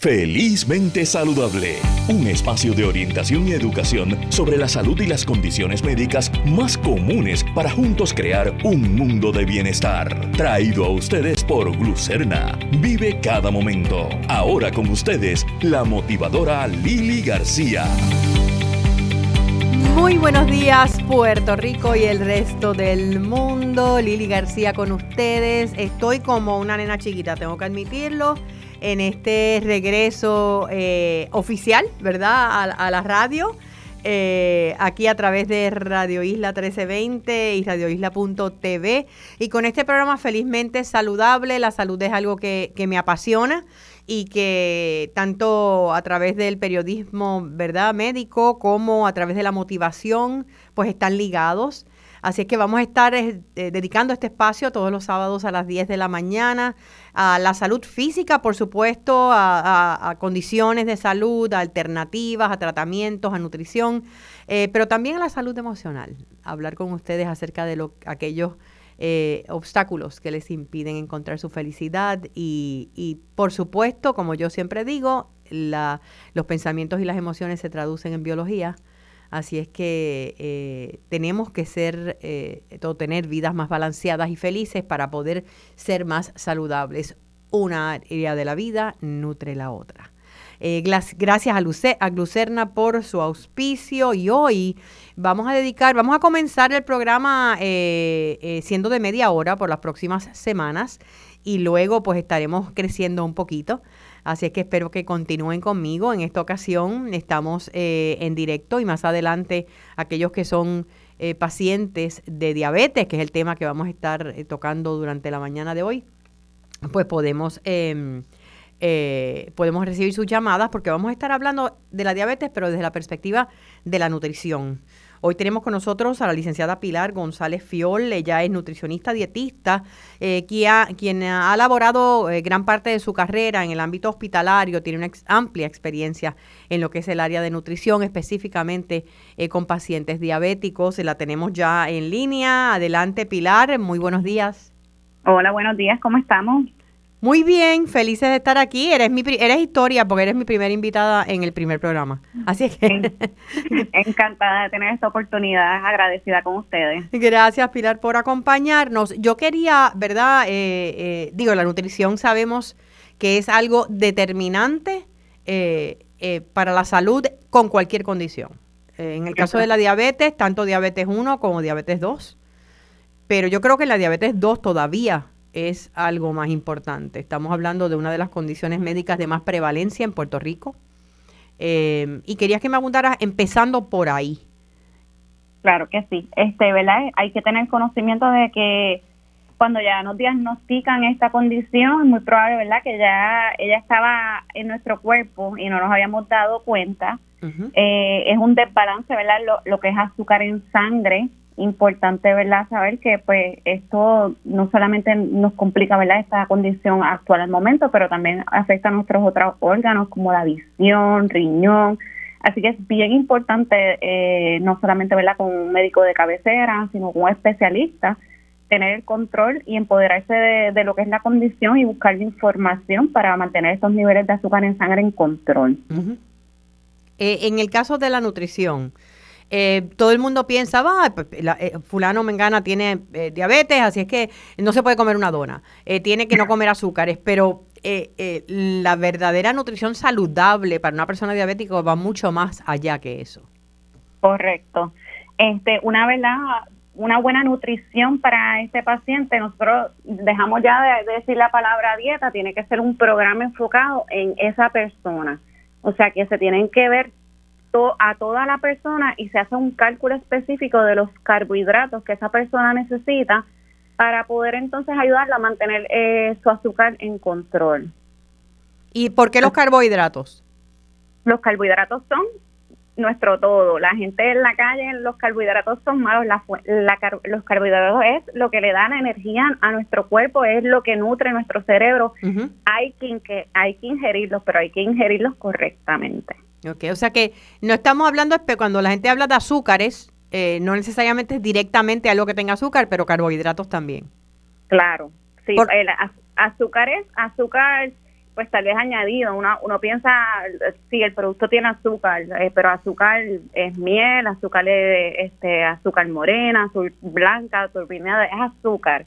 Felizmente Saludable, un espacio de orientación y educación sobre la salud y las condiciones médicas más comunes para juntos crear un mundo de bienestar. Traído a ustedes por Glucerna. Vive cada momento. Ahora con ustedes, la motivadora Lili García. Muy buenos días Puerto Rico y el resto del mundo. Lili García con ustedes. Estoy como una nena chiquita, tengo que admitirlo en este regreso eh, oficial, ¿verdad? A, la radio. Eh, aquí a través de Radio Isla 1320 y radioisla.tv. Y con este programa felizmente saludable, la salud es algo que, que, me apasiona y que tanto a través del periodismo, ¿verdad? Médico como a través de la motivación, pues están ligados. Así es que vamos a estar eh, dedicando este espacio todos los sábados a las 10 de la mañana a la salud física, por supuesto, a, condiciones de salud, a alternativas, a tratamientos, a nutrición, eh, pero también a la salud emocional. Hablar con ustedes acerca de lo, aquellos eh, obstáculos que les impiden encontrar su felicidad y, y por supuesto, como yo siempre digo, la, los pensamientos y las emociones se traducen en biología Así es que eh, tenemos que ser, eh, tener vidas más balanceadas y felices para poder ser más saludables. Una área de la vida nutre la otra. Eh, gracias a, Luce a Glucerna por su auspicio y hoy vamos a dedicar, vamos a comenzar el programa siendo de media hora por las próximas semanas y luego pues estaremos creciendo un poquito. Así es que espero que continúen conmigo. En esta ocasión estamos eh, en directo y más adelante aquellos que son eh, pacientes de diabetes, que es el tema que vamos a estar eh, tocando durante la mañana de hoy, pues podemos, em, podemos recibir sus llamadas porque vamos a estar hablando de la diabetes, pero desde la perspectiva de la nutrición. Hoy tenemos con nosotros a la licenciada Pilar González Fiol, ella es nutricionista dietista, eh, quien, ha, elaborado eh, gran parte de su carrera en el ámbito hospitalario, tiene una amplia experiencia en lo que es el área de nutrición, específicamente eh, con pacientes diabéticos. La tenemos ya en línea. Adelante, Pilar, muy buenos días. Hola, buenos días, ¿cómo estamos? Muy bien, felices de estar aquí. Eres mi eres historia porque eres mi primera invitada en el primer programa. Así es que encantada de tener esta oportunidad, agradecida con ustedes. Gracias Pilar por acompañarnos. Yo quería, ¿verdad? Eh, eh, digo, la nutrición sabemos que es algo determinante eh, para la salud con cualquier condición. en el caso de la diabetes, tanto diabetes 1 como diabetes 2. Pero yo creo que la diabetes 2 todavía es algo más importante. Estamos hablando de una de las condiciones médicas de más prevalencia en Puerto Rico. Eh, y querías que me abundaras empezando por ahí. Claro que sí. Este, ¿verdad? Hay que tener conocimiento de que cuando ya nos diagnostican esta condición, es muy probable, ¿verdad?, que ya ella estaba en nuestro cuerpo y no nos habíamos dado cuenta. Eh, es un desbalance, ¿verdad?, lo, lo que es azúcar en sangre, importante, ¿verdad? Saber que pues esto no solamente nos complica, ¿verdad? Esta condición actual al momento, pero también afecta a nuestros otros órganos como la visión, riñón. Así que es bien importante, eh, no solamente, ¿verdad? Con un médico de cabecera, sino con un especialista, tener el control y empoderarse de, lo que es la condición y buscar información para mantener estos niveles de azúcar en sangre en control. Eh, en el caso de la nutrición, eh, todo el mundo piensa, va, pues, eh, fulano mengana tiene eh, diabetes, así es que no se puede comer una dona, tiene que no comer azúcares, pero la verdadera nutrición saludable para una persona diabética va mucho más allá que eso. Correcto. Este, una verdad, una buena nutrición para este paciente, nosotros dejamos ya de decir la palabra dieta, tiene que ser un programa enfocado en esa persona. O sea que se tienen que ver a toda la persona y se hace un cálculo específico de los carbohidratos que esa persona necesita para poder entonces ayudarla a mantener eh, su azúcar en control. ¿Y por qué los carbohidratos? Los carbohidratos son nuestro todo. La gente en la calle, los carbohidratos son malos. La, los carbohidratos es lo que le dan energía a nuestro cuerpo, es lo que nutre nuestro cerebro. hay, que, hay que ingerirlos, pero hay que ingerirlos correctamente. O sea que no estamos hablando, cuando la gente habla de azúcares, eh, no necesariamente es directamente algo que tenga azúcar, pero carbohidratos también. Claro, sí, el azúcar es azúcar, pues tal vez añadido. Uno, uno piensa, si el producto tiene azúcar, eh, pero azúcar es miel, azúcar es este, azúcar morena, azúcar blanca, turbinada, es azúcar.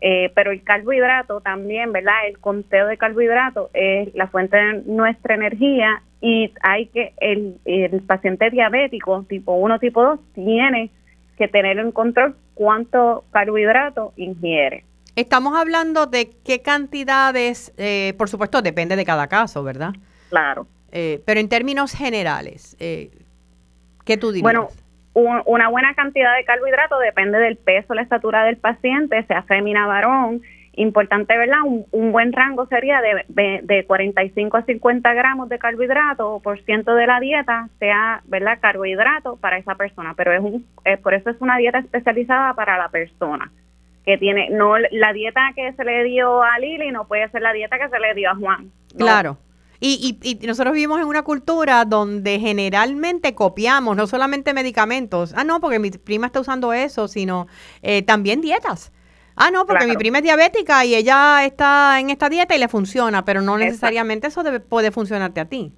Eh, pero el carbohidrato también, ¿verdad? El conteo de carbohidrato es la fuente de nuestra energía y hay que, el, el paciente diabético tipo 1, tipo 2, tiene que tener en control cuánto carbohidrato ingiere. Estamos hablando de qué cantidades, eh, por supuesto, depende de cada caso, ¿verdad? Claro. Eh, pero en términos generales, eh, ¿qué tú dirías? Bueno, una buena cantidad de carbohidrato depende del peso, la estatura del paciente, sea fémina, varón. Importante, ¿verdad? Un, buen rango sería de, de, 45 a 50 gramos de carbohidrato por ciento de la dieta, sea, ¿verdad? Carbohidrato para esa persona, pero es un, por eso es una dieta especializada para la persona que tiene, no, la dieta que se le dio a Lili no puede ser la dieta que se le dio a Juan. Claro. Y, y, nosotros vivimos en una cultura donde generalmente copiamos no solamente medicamentos, ah, no, porque mi prima está usando eso, sino eh, también dietas. Ah, no, porque mi prima es diabética y ella está en esta dieta y le funciona, pero no necesariamente eso debe, puede funcionarte a ti.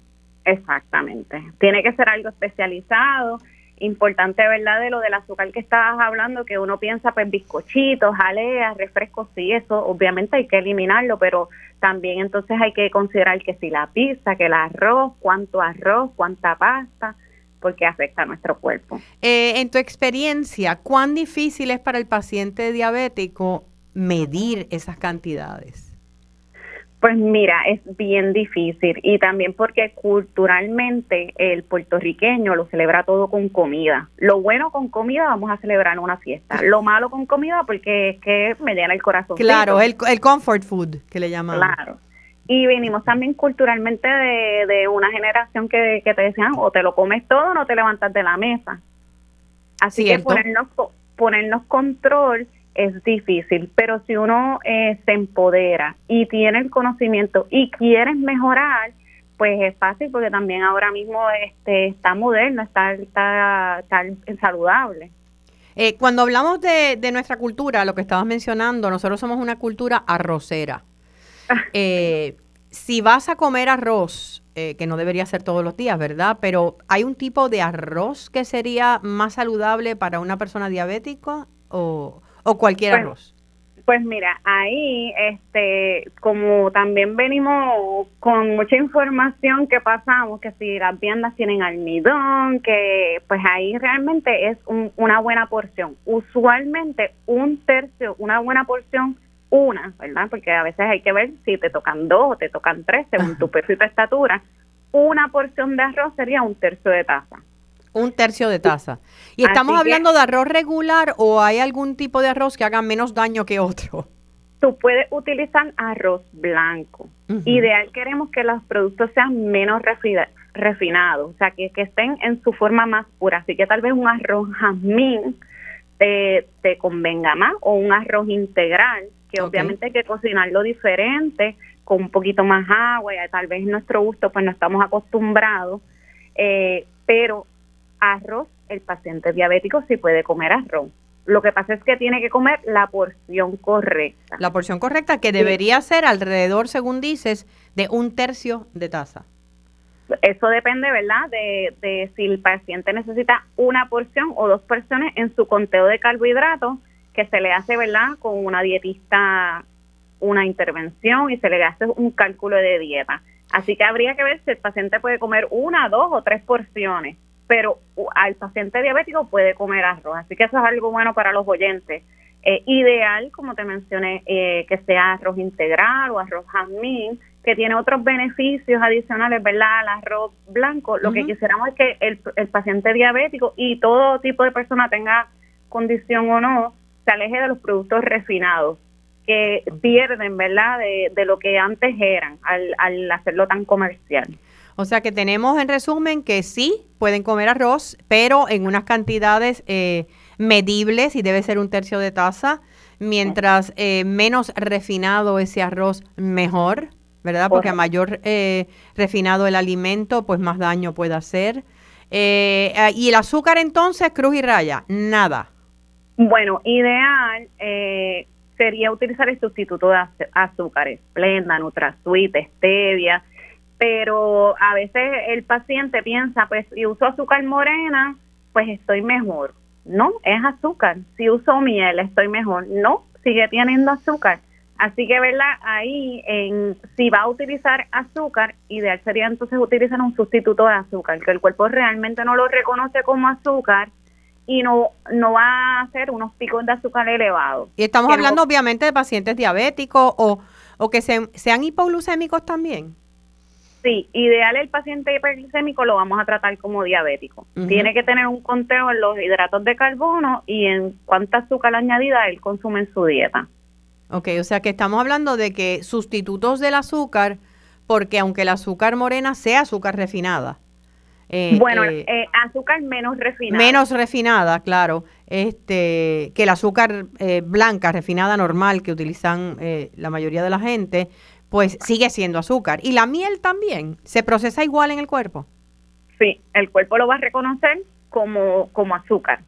Exactamente. Tiene que ser algo especializado. Importante, ¿verdad? De lo del azúcar que estabas hablando, que uno piensa, pues, bizcochitos, jaleas, refrescos, sí, eso obviamente hay que eliminarlo, pero también entonces hay que considerar que si la pizza, que el arroz, cuánto arroz, cuánta pasta, porque afecta a nuestro cuerpo. Eh, en tu experiencia, ¿cuán difícil es para el paciente diabético medir esas cantidades? Pues mira, es bien difícil y también porque culturalmente el puertorriqueño lo celebra todo con comida. Lo bueno con comida vamos a celebrar una fiesta. Lo malo con comida porque es que me llena el corazón. Claro, el, el comfort food que le llaman. Claro. Y venimos también culturalmente de, de una generación que, que te decían o te lo comes todo o no te levantas de la mesa. Así que ponernos, ponernos control es difícil, pero si uno eh, se empodera y tiene el conocimiento y quieres mejorar, pues es fácil porque también ahora mismo este está moderno, está, está, saludable. Eh, cuando hablamos de, de, nuestra cultura, lo que estabas mencionando, nosotros somos una cultura arrocera. Eh, si vas a comer arroz, que no debería ser todos los días, ¿verdad? Pero ¿hay un tipo de arroz que sería más saludable para una persona diabética o, o cualquier pues, arroz? Pues mira, ahí, este, como también venimos con mucha información que pasamos, que si las viandas tienen almidón, que pues ahí realmente es una buena porción. Usualmente un tercio, una buena porción, una, ¿verdad? Porque a veces hay que ver si te tocan dos o te tocan tres, según tu peso y tu estatura. Una porción de arroz sería un tercio de taza. Un tercio de taza. ¿Y estamos hablando de arroz regular o hay algún tipo de arroz que haga menos daño que otro? Tú puedes utilizar arroz blanco. Ideal queremos que los productos sean menos refinados, o sea, que, estén en su forma más pura. Así que tal vez un arroz jazmín te, te convenga más o un arroz integral, que obviamente hay que cocinarlo diferente, con un poquito más agua, y tal vez nuestro gusto pues no estamos acostumbrados, eh, pero arroz, el paciente diabético sí puede comer arroz. Lo que pasa es que tiene que comer la porción correcta. La porción correcta que debería ser alrededor, según dices, de un tercio de taza. Eso depende, ¿verdad? De, de si el paciente necesita una porción o dos porciones en su conteo de carbohidratos, que se le hace, ¿verdad? Con una dietista, una intervención y se le hace un cálculo de dieta. Así que habría que ver si el paciente puede comer una, dos o tres porciones pero al paciente diabético puede comer arroz, así que eso es algo bueno para los oyentes. Eh, ideal, como te mencioné, eh, que sea arroz integral o arroz jazmín, que tiene otros beneficios adicionales, ¿verdad? Al arroz blanco. Lo que quisiéramos es que el, el, paciente diabético y todo tipo de persona tenga condición o no, se aleje de los productos refinados que pierden, ¿verdad? De, de lo que antes eran al, al hacerlo tan comercial. O sea que tenemos en resumen que sí pueden comer arroz, pero en unas cantidades eh, medibles y debe ser un tercio de taza. Mientras eh, menos refinado ese arroz, mejor, ¿verdad? Porque a mayor eh, refinado el alimento, pues más daño puede hacer. y el azúcar entonces, cruz y raya, nada. Bueno, ideal, sería utilizar el sustituto de azúcar, Splenda, NutraSweet, Stevia, pero a veces el paciente piensa, pues si uso azúcar morena, pues estoy mejor. No, es azúcar. Si uso miel, estoy mejor. No, sigue teniendo azúcar. Así que, ¿verdad? Ahí, en, si va a utilizar azúcar, ideal sería entonces utilizar un sustituto de azúcar, que el cuerpo realmente no lo reconoce como azúcar y no, no va a hacer unos picos de azúcar elevados. Y estamos hablando obviamente de pacientes diabéticos o, o que sean hipoglucémicos también. Sí, ideal el paciente hiperglicémico lo vamos a tratar como diabético. Tiene que tener un conteo en los hidratos de carbono y en cuánta azúcar añadida él consume en su dieta. Ok, o sea que estamos hablando de que sustitutos del azúcar, porque aunque el azúcar morena sea azúcar refinada. Eh, bueno, eh, eh, azúcar menos refinada. Menos refinada, claro. Este, que el azúcar blanca, refinada normal, que utilizan la mayoría de la gente, pues sigue siendo azúcar. ¿Y la miel también? ¿Se procesa igual en el cuerpo? Sí, el cuerpo lo va a reconocer como, como azúcar.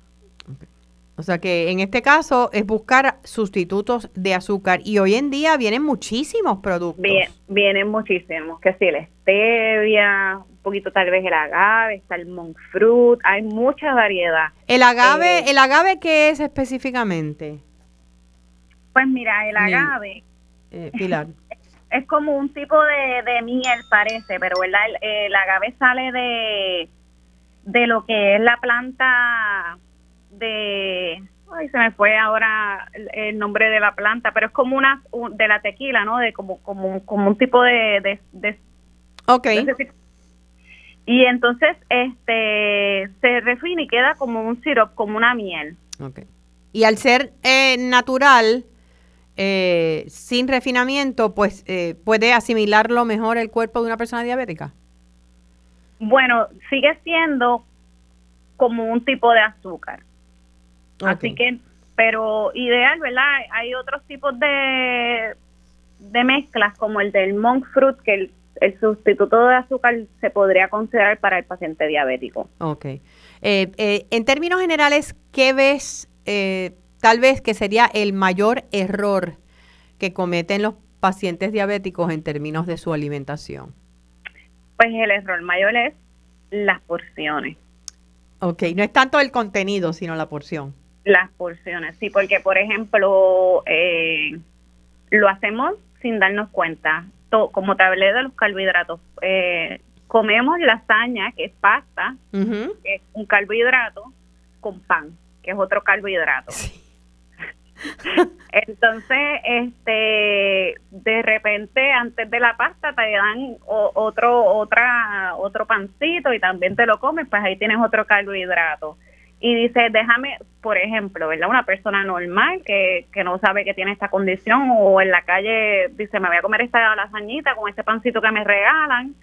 O sea que en este caso es buscar sustitutos de azúcar y hoy en día vienen muchísimos productos. Bien, vienen muchísimos, que si la stevia, un poquito tal vez el agave, está el monk fruit, hay mucha variedad. ¿El agave, eh, el agave qué es específicamente? Pues mira, el agave... Eh, Pilar. es como un tipo de, miel, parece, pero ¿verdad? El, agave sale de, de lo que es la planta de... Ay, se me fue ahora el, nombre de la planta, pero es como una... de la tequila, ¿no? De como, como, como un tipo de... de, ok. y entonces este se refina y queda como un sirope, como una miel. Ok. Y al ser eh, natural, eh, sin refinamiento, pues eh, puede asimilarlo mejor el cuerpo de una persona diabética? Bueno, sigue siendo como un tipo de azúcar. Así que, pero ideal, ¿verdad? Hay otros tipos de, de mezclas como el del monk fruit, que el, el sustituto de azúcar se podría considerar para el paciente diabético. Ok. Eh, en términos generales, ¿qué ves eh, tal vez que sería el mayor error que cometen los pacientes diabéticos en términos de su alimentación? Pues el error mayor es las porciones. Ok, no es tanto el contenido, sino la porción. Las porciones, sí, porque por ejemplo, eh, lo hacemos sin darnos cuenta. como te hablé de los carbohidratos, eh, comemos lasaña, que es pasta, que es un carbohidrato, con pan, que es otro carbohidrato. Sí. Entonces, este, de repente, antes de la pasta te dan otro, otra, otro pancito y también te lo comes, pues ahí tienes otro carbohidrato. Y dice, déjame, por ejemplo, ¿verdad? Una persona normal que, que no sabe que tiene esta condición o en la calle dice, me voy a comer esta lasañita con este pancito que me regalan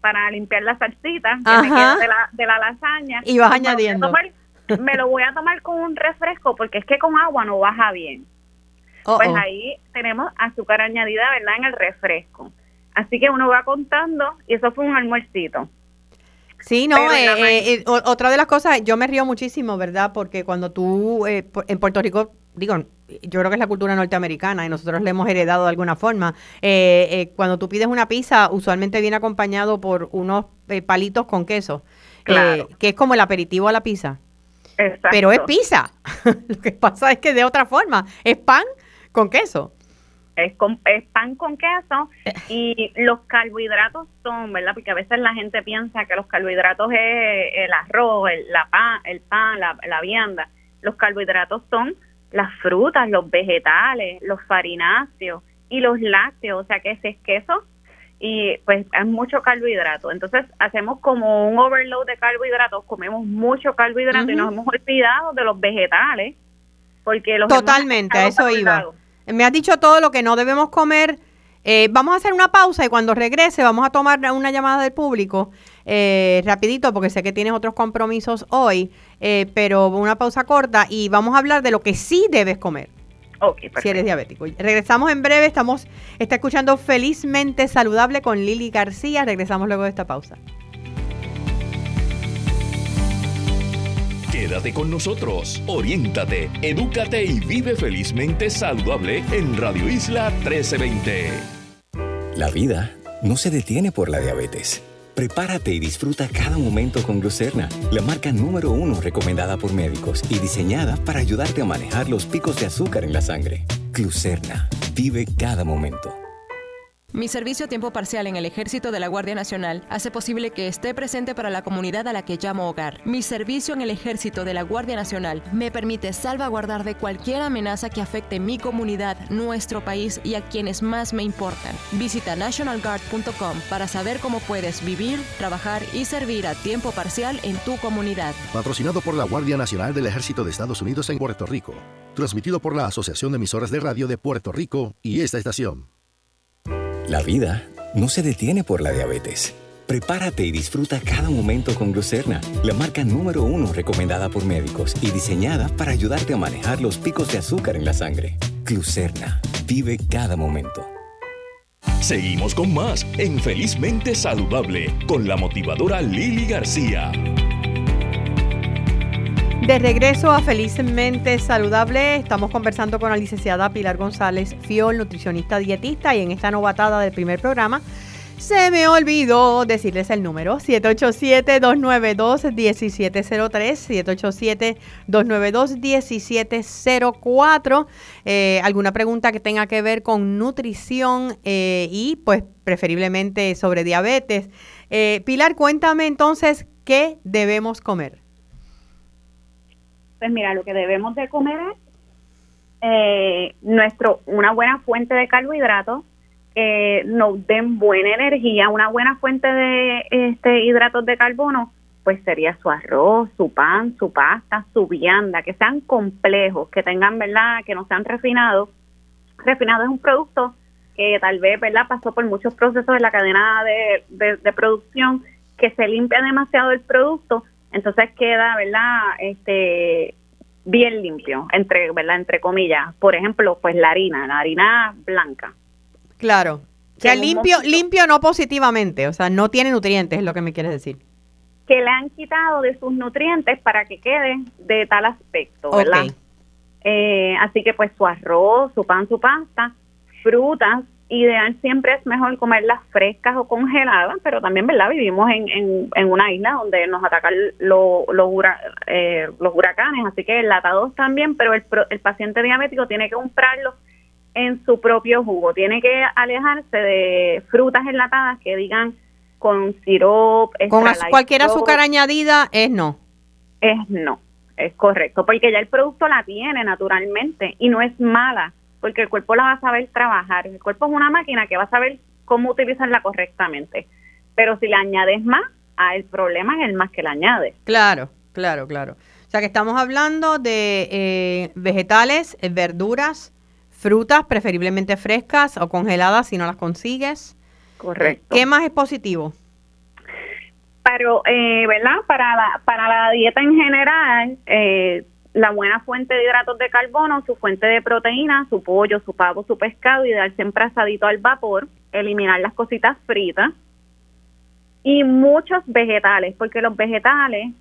para limpiar la salsita que me queda de la, de la lasaña. Y vas añadiendo me lo voy a tomar con un refresco porque es que con agua no baja bien. pues ahí tenemos azúcar añadida, ¿verdad? En el refresco. Así que uno va contando y eso fue un almuercito. Sí, no, eh, eh, eh, otra de las cosas, yo me río muchísimo, ¿verdad? Porque cuando tú, en Puerto Rico, digo, yo creo que es la cultura norteamericana y nosotros le hemos heredado de alguna forma. cuando tú pides una pizza, usualmente viene acompañado por unos palitos con queso, que es como el aperitivo a la pizza. Pero es pizza. Lo que pasa es que de otra forma, es pan con queso. Es, con, es pan con queso y los carbohidratos son, ¿verdad? Porque a veces la gente piensa que los carbohidratos es el arroz, el, la pan, el pan, la, la vianda. Los carbohidratos son las frutas, los vegetales, los farináceos y los lácteos. O sea que ese es queso, y pues es mucho carbohidrato. Entonces hacemos como un overload de carbohidratos, comemos mucho carbohidrato y nos hemos olvidado de los vegetales. Porque los Totalmente, a eso iba. Me has dicho todo lo que no debemos comer. Eh, vamos a hacer una pausa y cuando regrese vamos a tomar una llamada del público eh, rapidito porque sé que tienes otros compromisos hoy, eh, pero una pausa corta y vamos a hablar de lo que sí debes comer si eres diabético. Regresamos en breve, estamos está escuchando Felizmente Saludable con Lili García. Regresamos luego de esta pausa. Quédate con nosotros, oriéntate, edúcate y vive felizmente saludable en Radio Isla 1320. La vida no se detiene por la diabetes. Prepárate y disfruta cada momento con Glucerna, la marca número uno recomendada por médicos y diseñada para ayudarte a manejar los picos de azúcar en la sangre. Glucerna, vive cada momento. Mi servicio a tiempo parcial en el Ejército de la Guardia Nacional hace posible que esté presente para la comunidad a la que llamo hogar. Mi servicio en el Ejército de la Guardia Nacional me permite salvaguardar de cualquier amenaza que afecte mi comunidad, nuestro país y a quienes más me importan. Visita nationalguard.com para saber cómo puedes vivir, trabajar y servir a tiempo parcial en tu comunidad. Patrocinado por la Guardia Nacional del Ejército de Estados Unidos en Puerto Rico. Transmitido por la Asociación de Emisoras de Radio de Puerto Rico y esta estación. La vida no se detiene por la diabetes. Prepárate y disfruta cada momento con Glucerna, la marca número uno recomendada por médicos y diseñada para ayudarte a manejar los picos de azúcar en la sangre. Glucerna, vive cada momento. Seguimos con más en Felizmente Saludable con la motivadora Lili García. De regreso a Felizmente Saludable, estamos conversando con la licenciada Pilar González Fiol, nutricionista dietista, y en esta novatada del primer programa se me olvidó decirles el número, 787-292-1703, 787-292-1704. Eh, alguna pregunta que tenga que ver con nutrición eh, y pues preferiblemente sobre diabetes. Eh, Pilar, cuéntame entonces qué debemos comer. Pues mira, lo que debemos de comer es eh, nuestro, una buena fuente de carbohidratos que nos den buena energía, una buena fuente de este hidratos de carbono, pues sería su arroz, su pan, su pasta, su vianda, que sean complejos, que tengan, ¿verdad?, que no sean refinados. Refinado es un producto que tal vez, ¿verdad?, pasó por muchos procesos en la cadena de, de producción, que se limpia demasiado el producto entonces queda, ¿verdad? Este bien limpio, entre, ¿verdad? Entre comillas. Por ejemplo, pues la harina, la harina blanca. Claro. O sea, limpio, limpio no positivamente, o sea, no tiene nutrientes, es lo que me quieres decir. Que le han quitado de sus nutrientes para que quede de tal aspecto, ¿verdad? Eh, así que pues su arroz, su pan, su pasta, frutas, ideal siempre es mejor comerlas frescas o congeladas, pero también, ¿verdad? Vivimos en, en, una isla donde nos atacan los, eh, los huracanes, así que enlatados también, pero el, el paciente diabético tiene que comprarlo en su propio jugo, tiene que alejarse de frutas enlatadas que digan con sirop, con cualquier azúcar añadida es no. Es no, es correcto, porque ya el producto la tiene naturalmente y no es mala porque el cuerpo la va a saber trabajar. El cuerpo es una máquina que va a saber cómo utilizarla correctamente. Pero si le añades más, a el problema es el más que le añades. Claro, claro, claro. O sea que estamos hablando de eh, vegetales, eh, verduras, frutas, preferiblemente frescas o congeladas si no las consigues. Correcto. ¿Qué más es positivo? Pero, eh, ¿verdad? Para la, para la dieta en general, eh, la buena fuente de hidratos de carbono, su fuente de proteína, su pollo, su pavo, su pescado y dar siempre asadito al vapor, eliminar las cositas fritas y muchos vegetales, porque los vegetales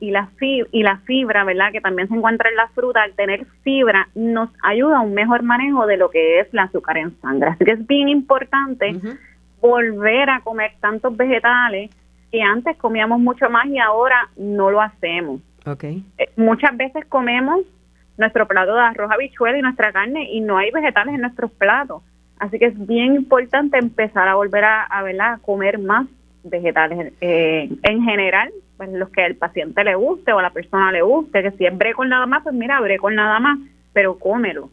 y la fibra, y la fibra, ¿verdad? Que también se encuentra en la fruta, al tener fibra nos ayuda a un mejor manejo de lo que es el azúcar en sangre. Así que es bien importante volver a comer tantos vegetales que antes comíamos mucho más y ahora no lo hacemos. Okay. Eh, muchas veces comemos nuestro plato de arroz habichuela y nuestra carne y no hay vegetales en nuestros platos. Así que es bien importante empezar a volver a, a, comer más vegetales eh, en general, pues los que al paciente le guste o a la persona le guste, que si es brécol nada más, pues mira, brécol nada más, pero cómelo.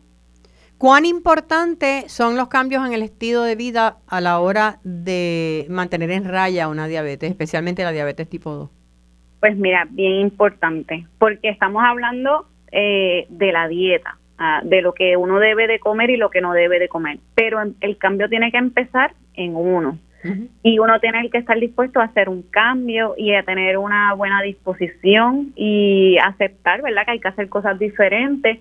¿Cuán importante son los cambios en el estilo de vida a la hora de mantener en raya una diabetes, especialmente la diabetes tipo 2? Pues mira, bien importante, porque estamos hablando eh, de la dieta, ah, de lo que uno debe de comer y lo que no debe de comer, pero el cambio tiene que empezar en uno. Y uno tiene que estar dispuesto a hacer un cambio y a tener una buena disposición y aceptar, ¿verdad? Que hay que hacer cosas diferentes.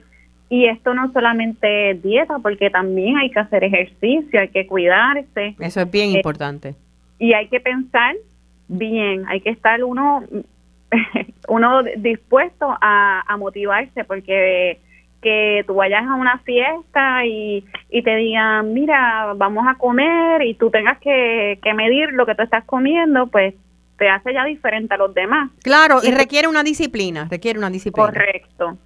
Y esto no solamente es dieta, porque también hay que hacer ejercicio, hay que cuidarse. Eso es bien eh, importante. Y hay que pensar bien, hay que estar uno uno dispuesto a, a motivarse porque que tú vayas a una fiesta y, y te digan, mira, vamos a comer y tú tengas que, que medir lo que tú estás comiendo, pues te hace ya diferente a los demás. Claro, y, requiere una disciplina, requiere una disciplina. Correcto.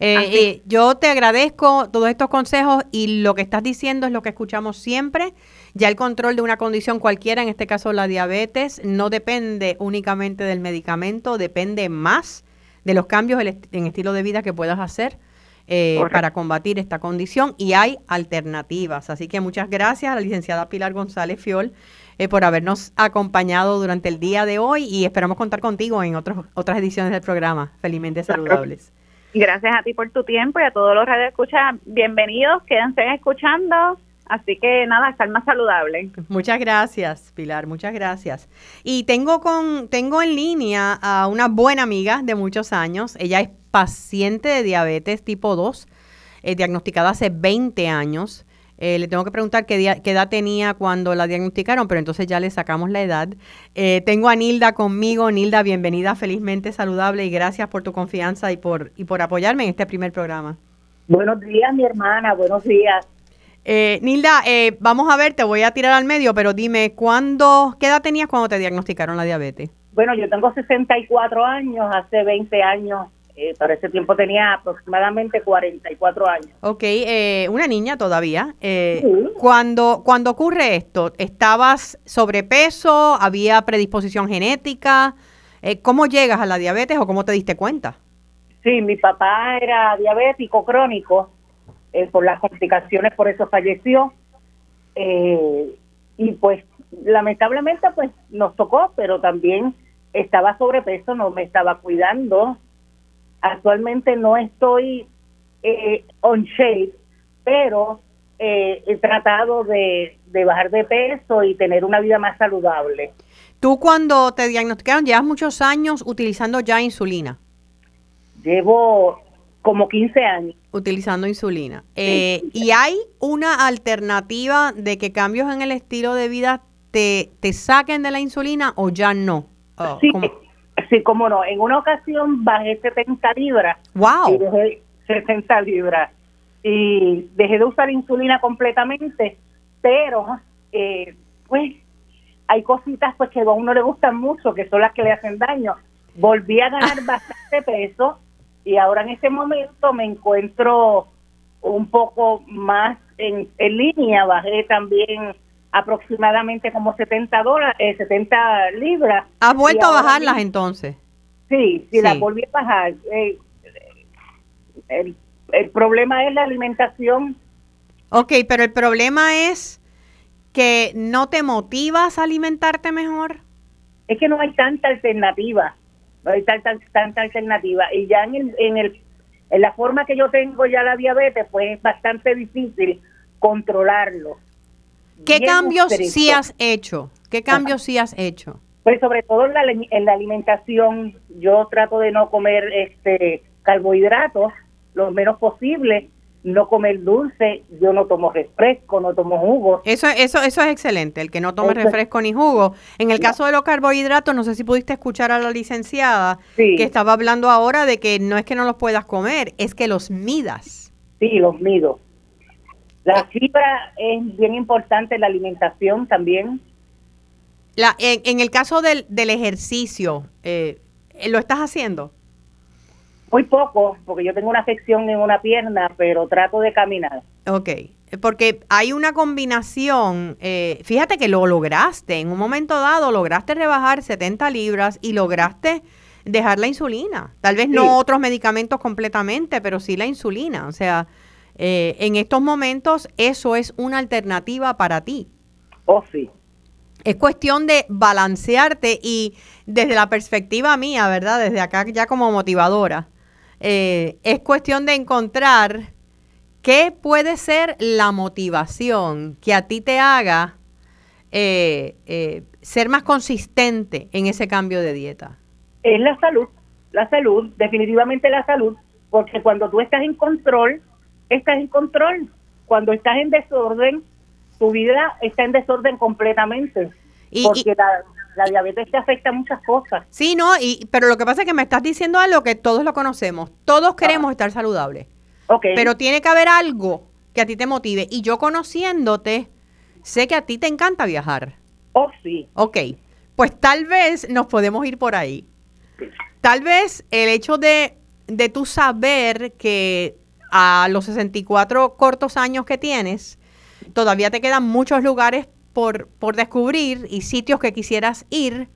Eh, eh, yo te agradezco todos estos consejos y lo que estás diciendo es lo que escuchamos siempre. Ya el control de una condición cualquiera, en este caso la diabetes, no depende únicamente del medicamento, depende más de los cambios en estilo de vida que puedas hacer eh, para combatir esta condición y hay alternativas. Así que muchas gracias a la licenciada Pilar González Fiol eh, por habernos acompañado durante el día de hoy y esperamos contar contigo en otros, otras ediciones del programa. Felizmente saludables. Gracias a ti por tu tiempo y a todos los escucha bienvenidos, quédense escuchando. Así que nada, estar más saludable. Muchas gracias, Pilar, muchas gracias. Y tengo con tengo en línea a una buena amiga de muchos años. Ella es paciente de diabetes tipo 2, eh, diagnosticada hace 20 años. Eh, le tengo que preguntar qué, edad tenía cuando la diagnosticaron, pero entonces ya le sacamos la edad. Eh, tengo a Nilda conmigo. Nilda, bienvenida, felizmente saludable y gracias por tu confianza y por, y por apoyarme en este primer programa. Buenos días, mi hermana, buenos días. Nilda, vamos a ver, te voy a tirar al medio, pero dime, ¿cuándo, ¿qué edad tenías cuando te diagnosticaron la diabetes? Bueno, yo tengo 64 años, hace 20 años eh, para ese tiempo tenía aproximadamente 44 años. Ok, eh, una niña todavía. Eh, cuando, cuando ocurre esto, ¿estabas sobrepeso? ¿Había predisposición genética? Eh, ¿Cómo llegas a la diabetes o cómo te diste cuenta? Sí, mi papá era diabético crónico, por las complicaciones, por eso falleció. y pues lamentablemente pues nos tocó, pero también estaba sobrepeso, no me estaba cuidando, Actualmente no estoy eh, on shape, pero eh, he tratado de, bajar de peso y tener una vida más saludable. ¿Tú cuando te diagnosticaron llevas muchos años utilizando ya insulina? Llevo como 15 años. Utilizando insulina. Eh, ¿Y hay una alternativa de que cambios en el estilo de vida te, te saquen de la insulina o ya no? Oh, sí, Sí, cómo no. En una ocasión bajé 70 libras. ¡Wow! Y dejé 60 libras. Y dejé de usar insulina completamente, pero eh, pues hay cositas pues que a uno le gustan mucho, que son las que le hacen daño. Volví a ganar bastante peso y ahora en este momento me encuentro un poco más en, en línea. Bajé también aproximadamente como 70 dólares, eh, 70 libras. ¿Has vuelto a bajarlas entonces? Sí, sí, las volví a bajar. Eh, el, el problema es la alimentación. Ok, pero el problema es que no te motivas a alimentarte mejor. Es que no hay tanta alternativa, hay tanta, tanta alternativa. Y ya en, el, en, el, en la forma que yo tengo ya la diabetes, pues es bastante difícil controlarlo. ¿Qué cambios sí has hecho? ¿Qué cambios sí has hecho? Pues sobre todo en la, en la alimentación, yo trato de no comer este carbohidratos lo menos posible, no comer dulce, yo no tomo refresco, no tomo jugo. Eso, eso, eso es excelente, el que no tome refresco ni jugo. En el caso de los carbohidratos, no sé si pudiste escuchar a la licenciada que estaba hablando ahora de que no es que no los puedas comer, es que los midas. Sí, los mido. La fibra es bien importante, la alimentación también. La, en, el caso del, del ejercicio, eh, ¿lo estás haciendo? Muy poco, porque yo tengo una afección en una pierna, pero trato de caminar. Ok, porque hay una combinación, eh, fíjate que lo lograste, en un momento dado lograste rebajar 70 libras y lograste dejar la insulina. Tal vez no otros medicamentos completamente, pero sí la insulina. O sea, eh, en estos momentos eso es una alternativa para ti. Oh, sí. Es cuestión de balancearte y desde la perspectiva mía, ¿verdad? Desde acá ya como motivadora, eh, es cuestión de encontrar qué puede ser la motivación que a ti te haga eh, ser más consistente en ese cambio de dieta. Es la salud, la salud, definitivamente la salud, porque cuando tú estás en control, estás en control. Cuando estás en desorden, tu vida está en desorden completamente. Y, la diabetes te afecta a muchas cosas. Sí, no, y, pero lo que pasa es que me estás diciendo algo que todos lo conocemos. Todos queremos estar saludables. Ok. Pero tiene que haber algo que a ti te motive. Y yo conociéndote, sé que a ti te encanta viajar. Oh, sí. Ok, pues tal vez nos podemos ir por ahí. Tal vez el hecho de, de tú saber que a los 64 cortos años que tienes, todavía te quedan muchos lugares por, por descubrir y sitios que quisieras ir,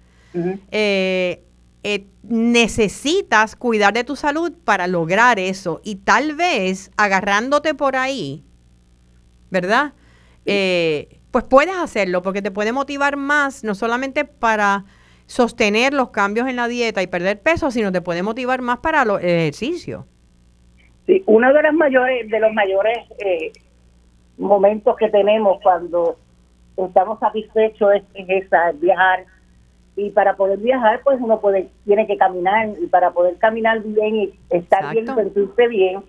eh, eh, necesitas cuidar de tu salud para lograr eso. Y tal vez agarrándote por ahí, ¿verdad? Eh, pues puedes hacerlo porque te puede motivar más, no solamente para sostener los cambios en la dieta y perder peso, sino te puede motivar más para el ejercicio. Sí, uno de los mayores, de los mayores eh, momentos que tenemos cuando estamos satisfechos es, es esa, es viajar. Y para poder viajar, pues uno puede, tiene que caminar. Y para poder caminar bien y estar bien y sentirse bien,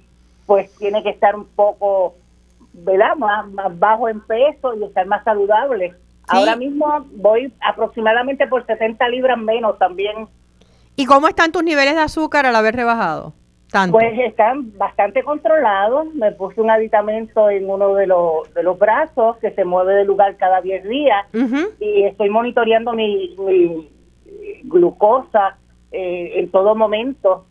pues tiene que estar un poco, ¿verdad? Más, más bajo en peso y estar más saludable. Ahora mismo voy aproximadamente por 70 libras menos también. ¿Y cómo están tus niveles de azúcar al haber rebajado? Tanto. Pues están bastante controlados. Me puse un aditamento en uno de los, de los brazos que se mueve de lugar cada 10 días y estoy monitoreando mi, mi glucosa eh, en todo momento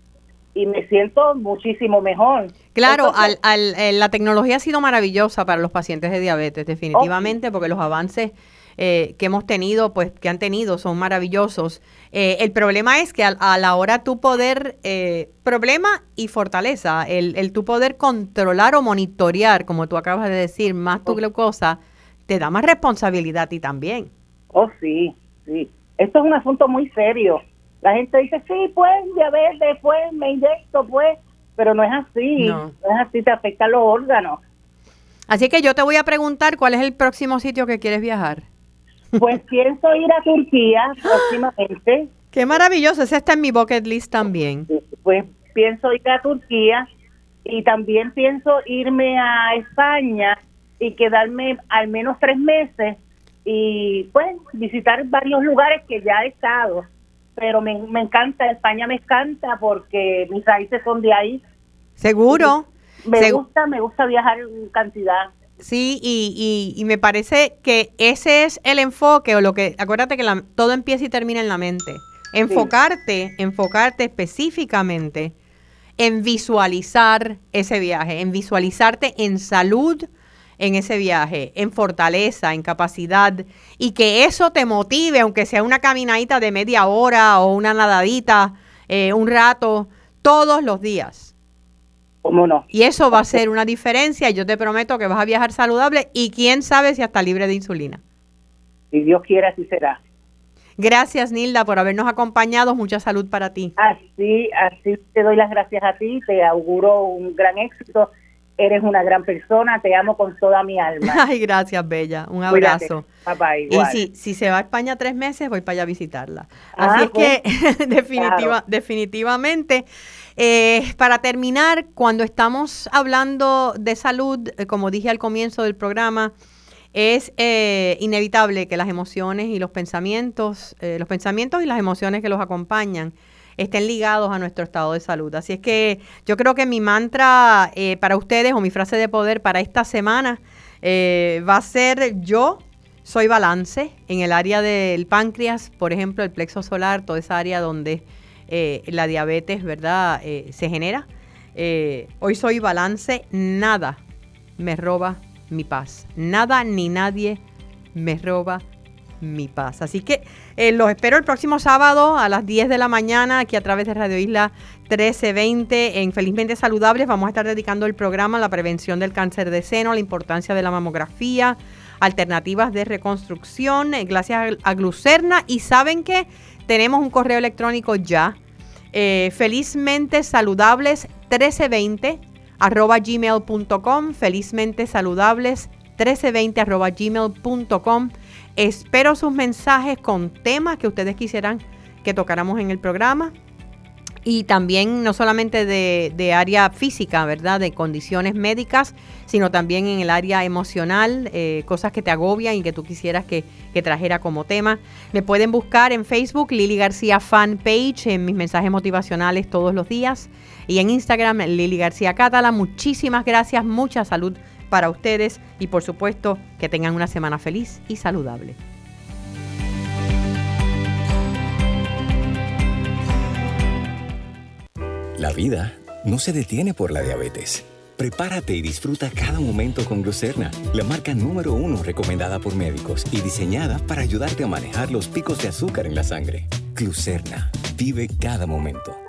y me siento muchísimo mejor. Claro, Entonces, al, al- eh, la tecnología ha sido maravillosa para los pacientes de diabetes, definitivamente, porque los avances eh, que hemos tenido, pues que han tenido, son maravillosos. Eh, el problema es que al- a, la hora tú poder, eh, problema y fortaleza, el, el tú poder controlar o monitorear, como tú acabas de decir, más tu glucosa, te da más responsabilidad a ti también. Oh, sí, sí. Esto es un asunto muy serio. La gente dice, sí, pues, diabetes, pues, me inyecto, pues, pero no es así. No. no es así, te afectan los órganos. Así que yo te voy a preguntar cuál es el próximo sitio que quieres viajar. Pues pienso ir a Turquía próximamente. Qué maravilloso, ese está en mi bucket list también. Pues pienso ir a Turquía y también pienso irme a España y quedarme al menos tres meses y pues visitar varios lugares que ya he estado. Pero me, me encanta, España me encanta porque mis raíces son de ahí. Seguro. Me Segu- gusta, me gusta viajar en cantidad. Sí, y, y, y me parece que ese es el enfoque, o lo que, acuérdate que la- todo empieza y termina en la mente. Enfocarte, enfocarte específicamente en visualizar ese viaje, en visualizarte en salud en ese viaje, en fortaleza, en capacidad, y que eso te motive, aunque sea una caminadita de media hora o una nadadita, eh, un rato, todos los días. ¿Cómo no? Y eso va a ser una diferencia. Yo te prometo que vas a viajar saludable y quién sabe si hasta libre de insulina. Si Dios quiere, así será. Gracias, Nilda, por habernos acompañado. Mucha salud para ti. Así, así te doy las gracias a ti, te auguro un gran éxito. Eres una gran persona, te amo con toda mi alma. Ay, gracias, Bella. Un Cuídate. abrazo. Bye, bye, Y si, si se va a España tres meses, voy para allá a visitarla. Ah, Así es pues, que definitiva, claro. definitivamente, eh, para terminar, cuando estamos hablando de salud, eh, como dije al comienzo del programa, es eh, inevitable que las emociones y los pensamientos, eh, los pensamientos y las emociones que los acompañan estén ligados a nuestro estado de salud. Así es que yo creo que mi mantra eh, para ustedes o mi frase de poder para esta semana eh, va a ser yo soy balance en el área del páncreas, por ejemplo, el plexo solar, toda esa área donde eh, la diabetes, ¿verdad?, se genera. Hoy soy balance, nada me roba mi paz. Nada ni nadie me roba mi paz. Así que eh, los espero el próximo sábado a las 10 de la mañana aquí a través de Radio Isla 1320 en Felizmente Saludables. Vamos a estar dedicando el programa a la prevención del cáncer de seno, la importancia de la mamografía, alternativas de reconstrucción, eh, gracias a, a Glucerna. Y saben que tenemos un correo electrónico ya, eh, felizmente saludables 1320 arroba gmail.com, felizmente saludables 1320 arroba gmail.com. Espero sus mensajes con temas que ustedes quisieran que tocáramos en el programa. y también no solamente de, área física, ¿verdad? De condiciones médicas, sino también en el área emocional, eh, cosas que te agobian y que tú quisieras que, que, trajera como tema. Me pueden buscar en Facebook, Lili García Fan Page, en mis mensajes motivacionales todos los días, y en Instagram, Lili García Catala. Muchísimas gracias, mucha salud para ustedes y por supuesto que tengan una semana feliz y saludable. La vida no se detiene por la diabetes. Prepárate y disfruta cada momento con Glucerna, la marca número uno recomendada por médicos y diseñada para ayudarte a manejar los picos de azúcar en la sangre. Glucerna, vive cada momento.